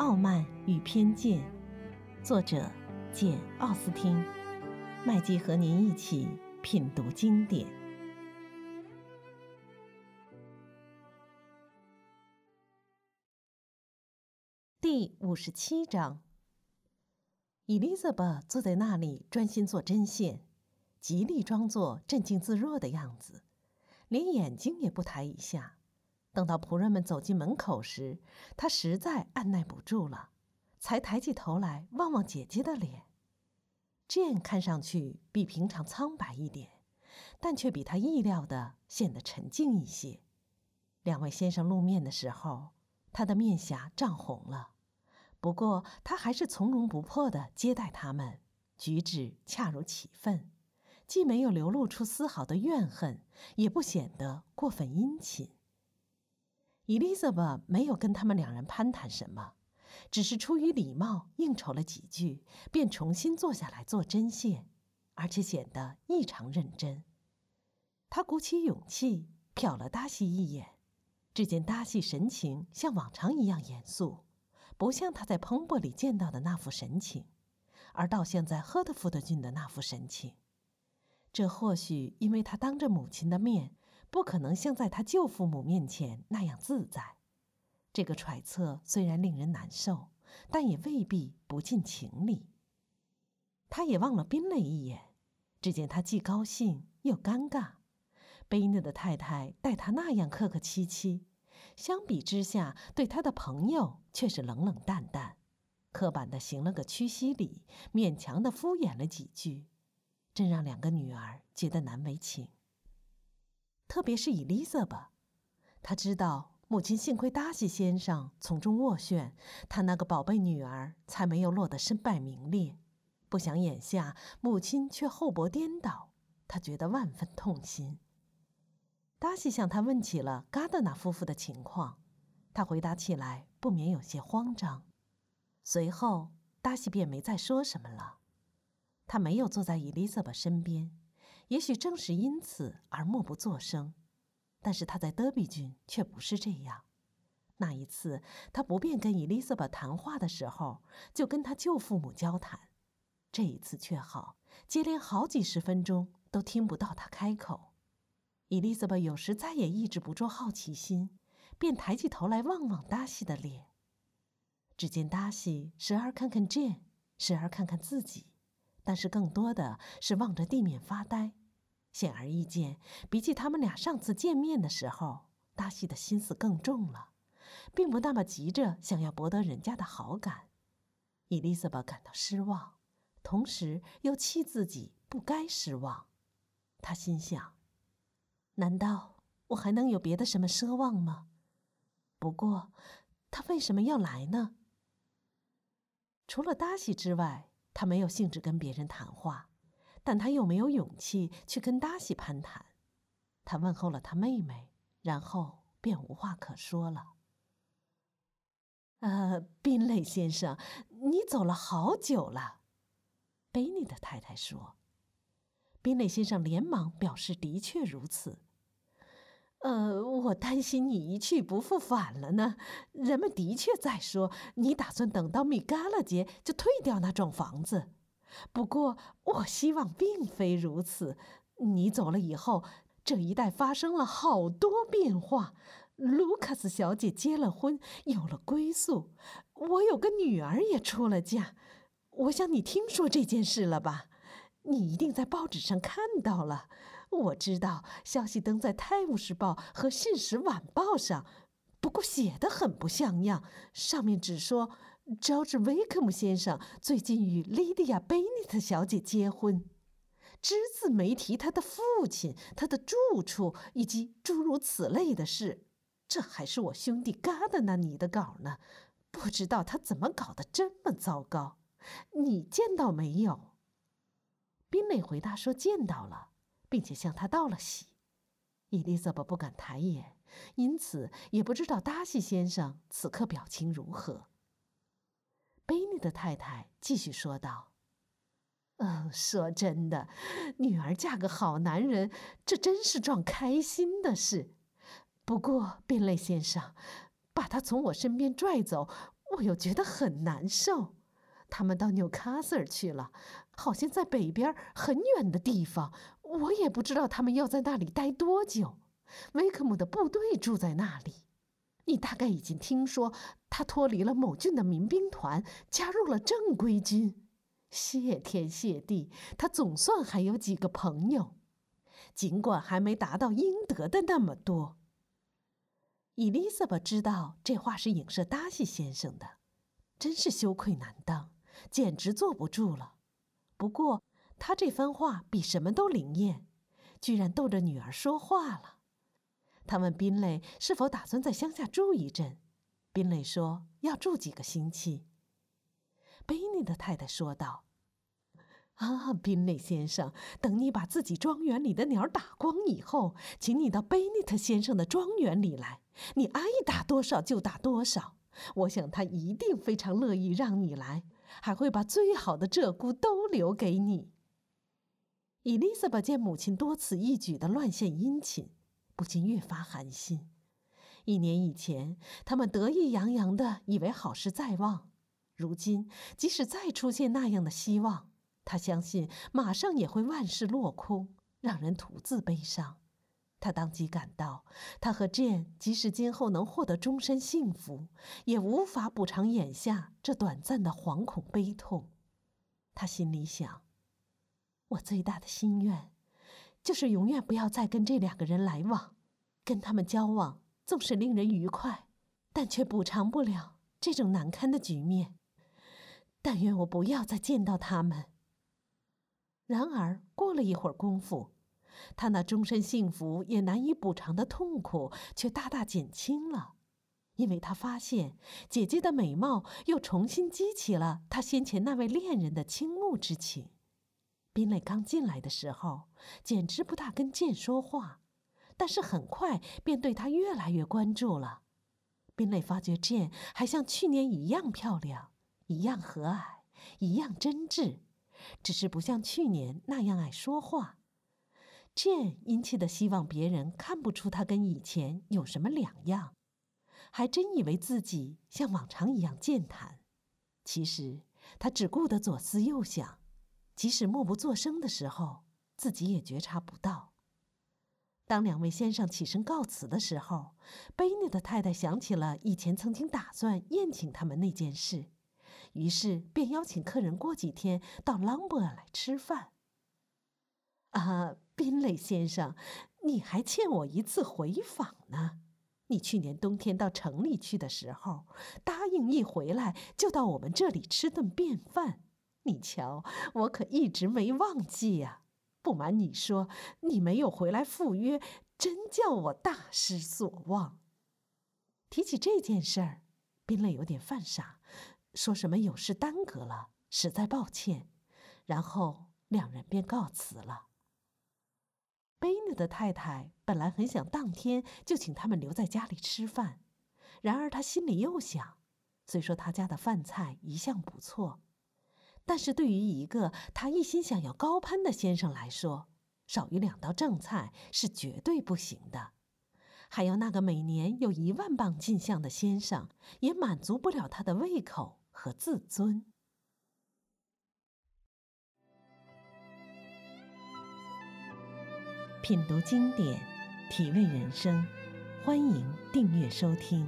傲慢与偏见》，作者简·奥斯汀。麦基和您一起品读经典。第五十七章。伊丽莎白坐在那里专心做针线，极力装作镇静自若的样子，连眼睛也不抬一下。等到仆人们走进门口时，他实在按耐不住了，才抬起头来望望姐姐的脸。Jane 看上去比平常苍白一点，但却比他意料的显得沉静一些。两位先生露面的时候，他的面颊涨红了，不过他还是从容不迫地接待他们，举止恰如其分，既没有流露出丝毫的怨恨，也不显得过分殷勤。Elizabeth 没有跟他们两人攀谈什么，只是出于礼貌应酬了几句，便重新坐下来做针线，而且显得异常认真。他鼓起勇气瞟了达西一眼，只见达西神情像往常一样严肃，不像他在彭博里见到的那副神情，而倒像在赫特福德郡的那副神情。这或许因为他当着母亲的面。不可能像在他舅父母面前那样自在。这个揣测虽然令人难受，但也未必不近情理。他也望了宾蕾一眼，只见他既高兴又尴尬。贝内的太太待他那样客客气气，相比之下，对他的朋友却是冷冷淡淡，刻板的行了个屈膝礼，勉强的敷衍了几句，真让两个女儿觉得难为情。特别是伊丽莎白，她知道母亲幸亏达西先生从中斡旋，她那个宝贝女儿才没有落得身败名裂。不想眼下母亲却厚薄颠倒，她觉得万分痛心。达西向他问起了嘎德纳夫妇的情况，他回答起来不免有些慌张。随后，达西便没再说什么了。他没有坐在伊丽莎白身边。也许正是因此而默不作声，但是他在德比郡却不是这样。那一次，他不便跟伊丽莎白谈话的时候，就跟他舅父母交谈；这一次却好，接连好几十分钟都听不到他开口。伊丽莎白有时再也抑制不住好奇心，便抬起头来望望达西的脸。只见达西时而看看 Jane，时而看看自己，但是更多的是望着地面发呆。显而易见，比起他们俩上次见面的时候，达西的心思更重了，并不那么急着想要博得人家的好感。伊丽莎白感到失望，同时又气自己不该失望。她心想：难道我还能有别的什么奢望吗？不过，他为什么要来呢？除了达西之外，他没有兴致跟别人谈话。但他又没有勇气去跟达西攀谈，他问候了他妹妹，然后便无话可说了。呃，宾蕾先生，你走了好久了，贝尼的太太说。宾蕾先生连忙表示的确如此。呃，我担心你一去不复返了呢。人们的确在说，你打算等到米嘎拉节就退掉那幢房子。不过，我希望并非如此。你走了以后，这一带发生了好多变化。卢卡斯小姐结了婚，有了归宿；我有个女儿也出了嫁。我想你听说这件事了吧？你一定在报纸上看到了。我知道消息登在《泰晤士报》和《信使晚报》上，不过写的很不像样。上面只说。乔治·威克姆先生最近与莉迪亚·贝尼特小姐结婚，只字没提他的父亲、他的住处以及诸如此类的事。这还是我兄弟嘎的那你的稿呢，不知道他怎么搞得这么糟糕。你见到没有？宾蕾回答说见到了，并且向他道了喜。伊丽莎白不敢抬眼，因此也不知道达西先生此刻表情如何。贝尼的太太继续说道：“嗯，说真的，女儿嫁个好男人，这真是桩开心的事。不过，宾蕾先生，把他从我身边拽走，我又觉得很难受。他们到纽卡斯尔去了，好像在北边很远的地方。我也不知道他们要在那里待多久。威克姆的部队住在那里。你大概已经听说，他脱离了某郡的民兵团，加入了正规军。谢天谢地，他总算还有几个朋友，尽管还没达到应得的那么多。伊丽莎白知道这话是影射达西先生的，真是羞愧难当。简直坐不住了。不过，他这番话比什么都灵验，居然逗着女儿说话了。他问宾蕾是否打算在乡下住一阵，宾蕾说要住几个星期。贝尼的太太说道：“啊，宾蕾先生，等你把自己庄园里的鸟打光以后，请你到贝尼特先生的庄园里来，你爱打多少就打多少。我想他一定非常乐意让你来。”还会把最好的鹧鸪都留给你。伊丽莎白见母亲多此一举的乱献殷勤，不禁越发寒心。一年以前，他们得意洋洋的以为好事在望，如今即使再出现那样的希望，他相信马上也会万事落空，让人徒自悲伤。他当即感到，他和 Jane 即使今后能获得终身幸福，也无法补偿眼下这短暂的惶恐悲痛。他心里想：我最大的心愿，就是永远不要再跟这两个人来往。跟他们交往纵使令人愉快，但却补偿不了这种难堪的局面。但愿我不要再见到他们。然而，过了一会儿功夫。他那终身幸福也难以补偿的痛苦，却大大减轻了，因为他发现姐姐的美貌又重新激起了他先前那位恋人的倾慕之情。宾蕾刚进来的时候，简直不大跟健说话，但是很快便对他越来越关注了。宾蕾发觉健还像去年一样漂亮，一样和蔼，一样真挚，只是不像去年那样爱说话。健殷切的希望别人看不出他跟以前有什么两样，还真以为自己像往常一样健谈。其实他只顾得左思右想，即使默不作声的时候，自己也觉察不到。当两位先生起身告辞的时候，贝内的太太想起了以前曾经打算宴请他们那件事，于是便邀请客人过几天到朗伯尔来吃饭。啊。宾蕾先生，你还欠我一次回访呢。你去年冬天到城里去的时候，答应一回来就到我们这里吃顿便饭。你瞧，我可一直没忘记呀。不瞒你说，你没有回来赴约，真叫我大失所望。提起这件事儿，宾蕾有点犯傻，说什么有事耽搁了，实在抱歉。然后两人便告辞了。贝尼的太太本来很想当天就请他们留在家里吃饭，然而他心里又想，虽说他家的饭菜一向不错，但是对于一个他一心想要高攀的先生来说，少于两道正菜是绝对不行的。还有那个每年有一万磅进项的先生，也满足不了他的胃口和自尊。品读经典，体味人生，欢迎订阅收听。